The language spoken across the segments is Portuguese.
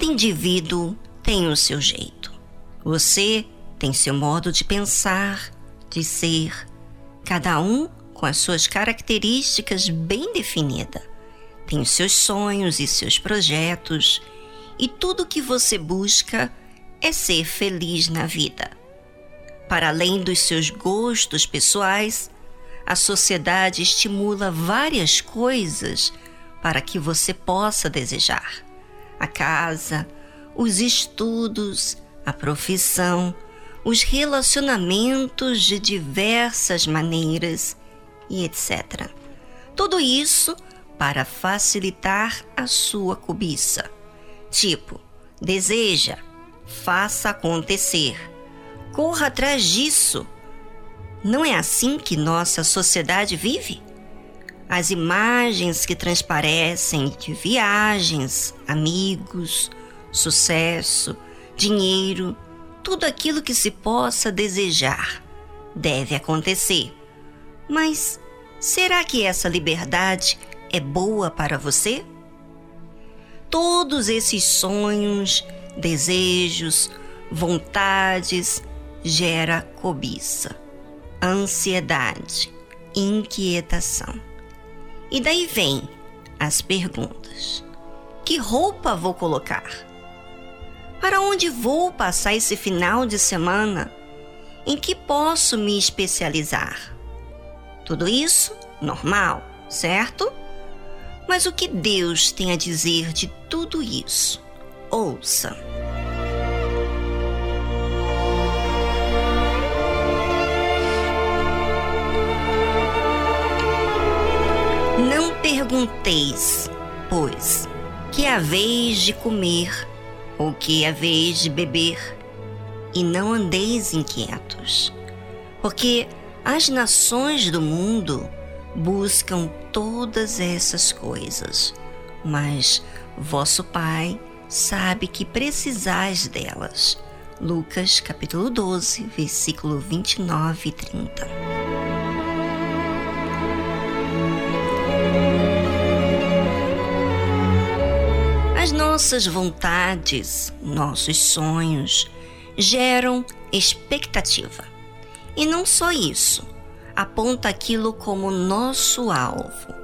Cada indivíduo tem o seu jeito. Você tem seu modo de pensar, de ser, cada um com as suas características bem definidas. Tem os seus sonhos e seus projetos, e tudo que você busca é ser feliz na vida. Para além dos seus gostos pessoais, a sociedade estimula várias coisas para que você possa desejar: a casa, os estudos, a profissão, os relacionamentos de diversas maneiras e etc. Tudo isso para facilitar a sua cobiça. Tipo, deseja, faça acontecer, corra atrás disso. Não é assim que nossa sociedade vive? As imagens que transparecem de viagens, amigos, sucesso, dinheiro, tudo aquilo que se possa desejar deve acontecer. Mas será que essa liberdade é boa para você? Todos esses sonhos, desejos, vontades gera cobiça, ansiedade, inquietação. E daí vem as perguntas: que roupa vou colocar? Para onde vou passar esse final de semana? Em que posso me especializar? Tudo isso normal, certo? Mas o que Deus tem a dizer de tudo isso? Ouça. Pergunteis, pois, que a vez de comer ou que vez de beber, e não andeis inquietos, porque as nações do mundo buscam todas essas coisas, mas vosso Pai sabe que precisais delas. Lucas capítulo 12, versículo 29 e 30. Nossas vontades, nossos sonhos geram expectativa. E não só isso, aponta aquilo como nosso alvo.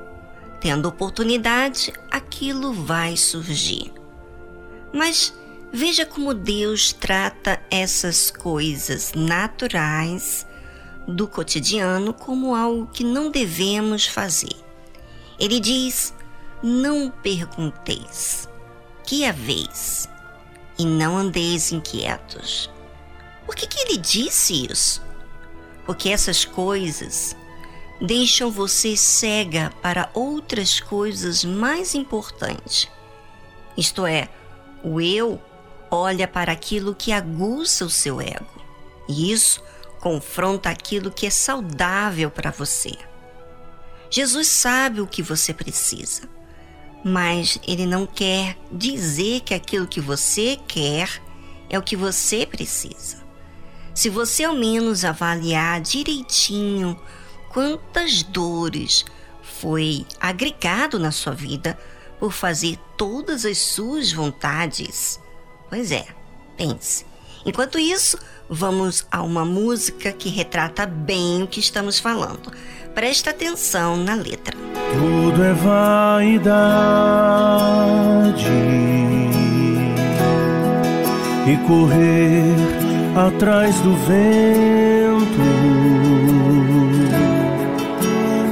Tendo oportunidade, aquilo vai surgir. Mas veja como Deus trata essas coisas naturais do cotidiano como algo que não devemos fazer. Ele diz: Não pergunteis que a vez, e não andeis inquietos. Por que, que ele disse isso? Porque essas coisas deixam você cega para outras coisas mais importantes. Isto é, o eu olha para aquilo que aguça o seu ego, e isso confronta aquilo que é saudável para você. Jesus sabe o que você precisa mas ele não quer dizer que aquilo que você quer é o que você precisa. Se você ao menos avaliar direitinho quantas dores foi agregado na sua vida por fazer todas as suas vontades, pois é, pense. Enquanto isso, vamos a uma música que retrata bem o que estamos falando. Presta atenção na letra. Tudo é vaidade e correr atrás do vento.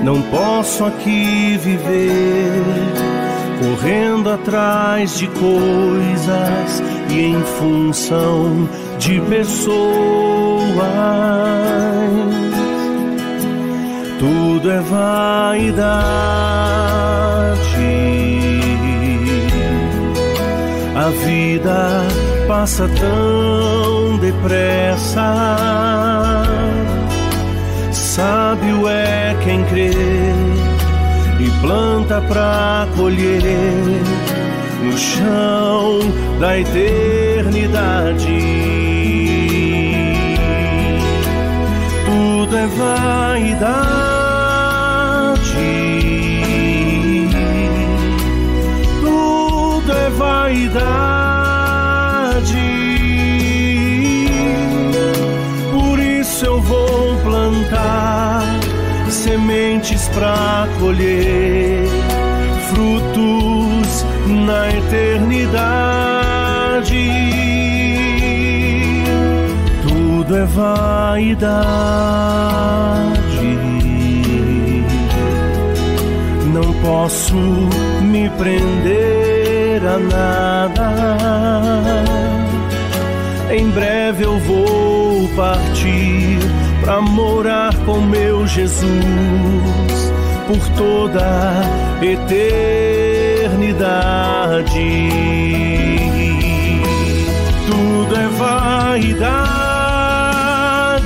Não posso aqui viver correndo atrás de coisas e em função de pessoas tudo é vaidade. A vida passa tão depressa. Sábio é quem crê e planta pra colher no chão da eternidade. Tudo é vaidade. vaidade. Por isso eu vou plantar sementes para colher frutos vaidade não posso me prender a nada. Em breve eu vou partir para morar com meu Jesus por toda eternidade. Tudo é vaidade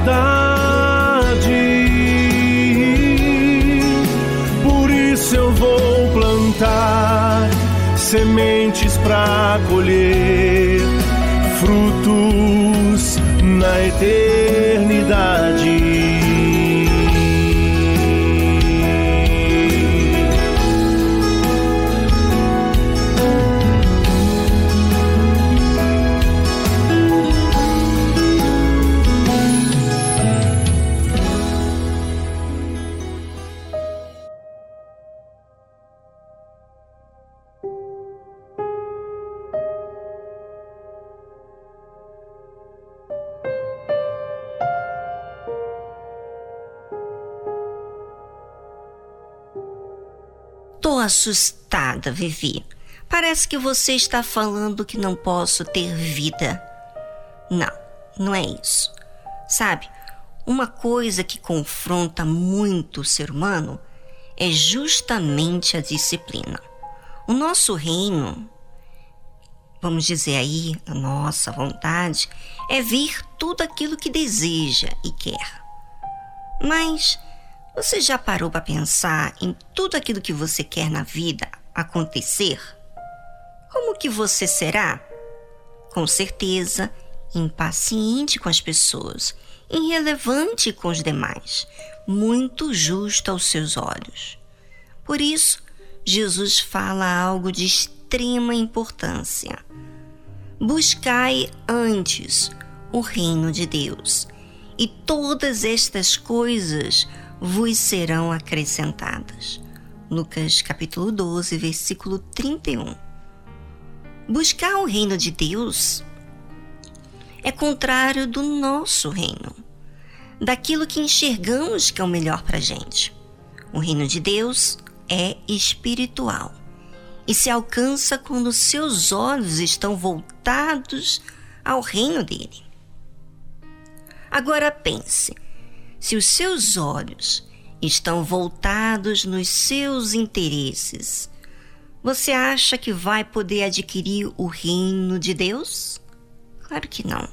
vaidade. Por isso eu vou plantar sementes para colher frutos na eternidade. Assustada, Vivi. Parece que você está falando que não posso ter vida. Não, não é isso. Sabe, uma coisa que confronta muito o ser humano é justamente a disciplina. O nosso reino, vamos dizer aí, a nossa vontade, é vir tudo aquilo que deseja e quer. Mas você já parou para pensar em tudo aquilo que você quer na vida acontecer? Como que você será? Com certeza, impaciente com as pessoas, irrelevante com os demais, muito justo aos seus olhos. Por isso, Jesus fala algo de extrema importância. Buscai antes o reino de Deus, e todas estas coisas vos serão acrescentadas. Lucas capítulo 12, versículo 31. Buscar o reino de Deus é contrário do nosso reino, daquilo que enxergamos que é o melhor para a gente. O reino de Deus é espiritual e se alcança quando seus olhos estão voltados ao reino dele. Agora pense se os seus olhos estão voltados nos seus interesses, você acha que vai poder adquirir o reino de Deus? Claro que não.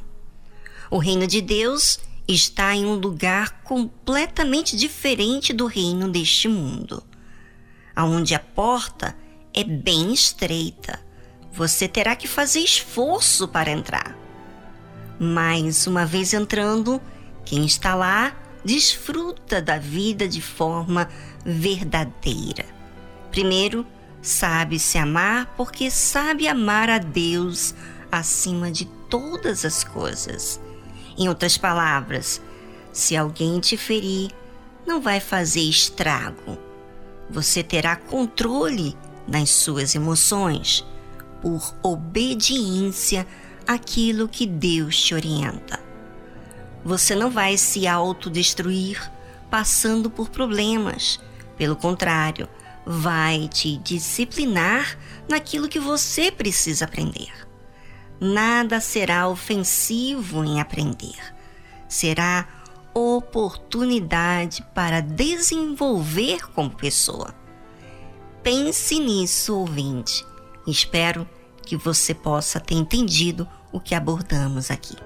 O reino de Deus está em um lugar completamente diferente do reino deste mundo, aonde a porta é bem estreita. Você terá que fazer esforço para entrar. Mas uma vez entrando, quem está lá desfruta da vida de forma verdadeira. Primeiro, sabe se amar porque sabe amar a Deus acima de todas as coisas. Em outras palavras, se alguém te ferir, não vai fazer estrago. Você terá controle nas suas emoções por obediência àquilo que Deus te orienta. Você não vai se autodestruir passando por problemas. Pelo contrário, vai te disciplinar naquilo que você precisa aprender. Nada será ofensivo em aprender. Será oportunidade para desenvolver como pessoa. Pense nisso, ouvinte, Espero que você possa ter entendido o que abordamos aqui.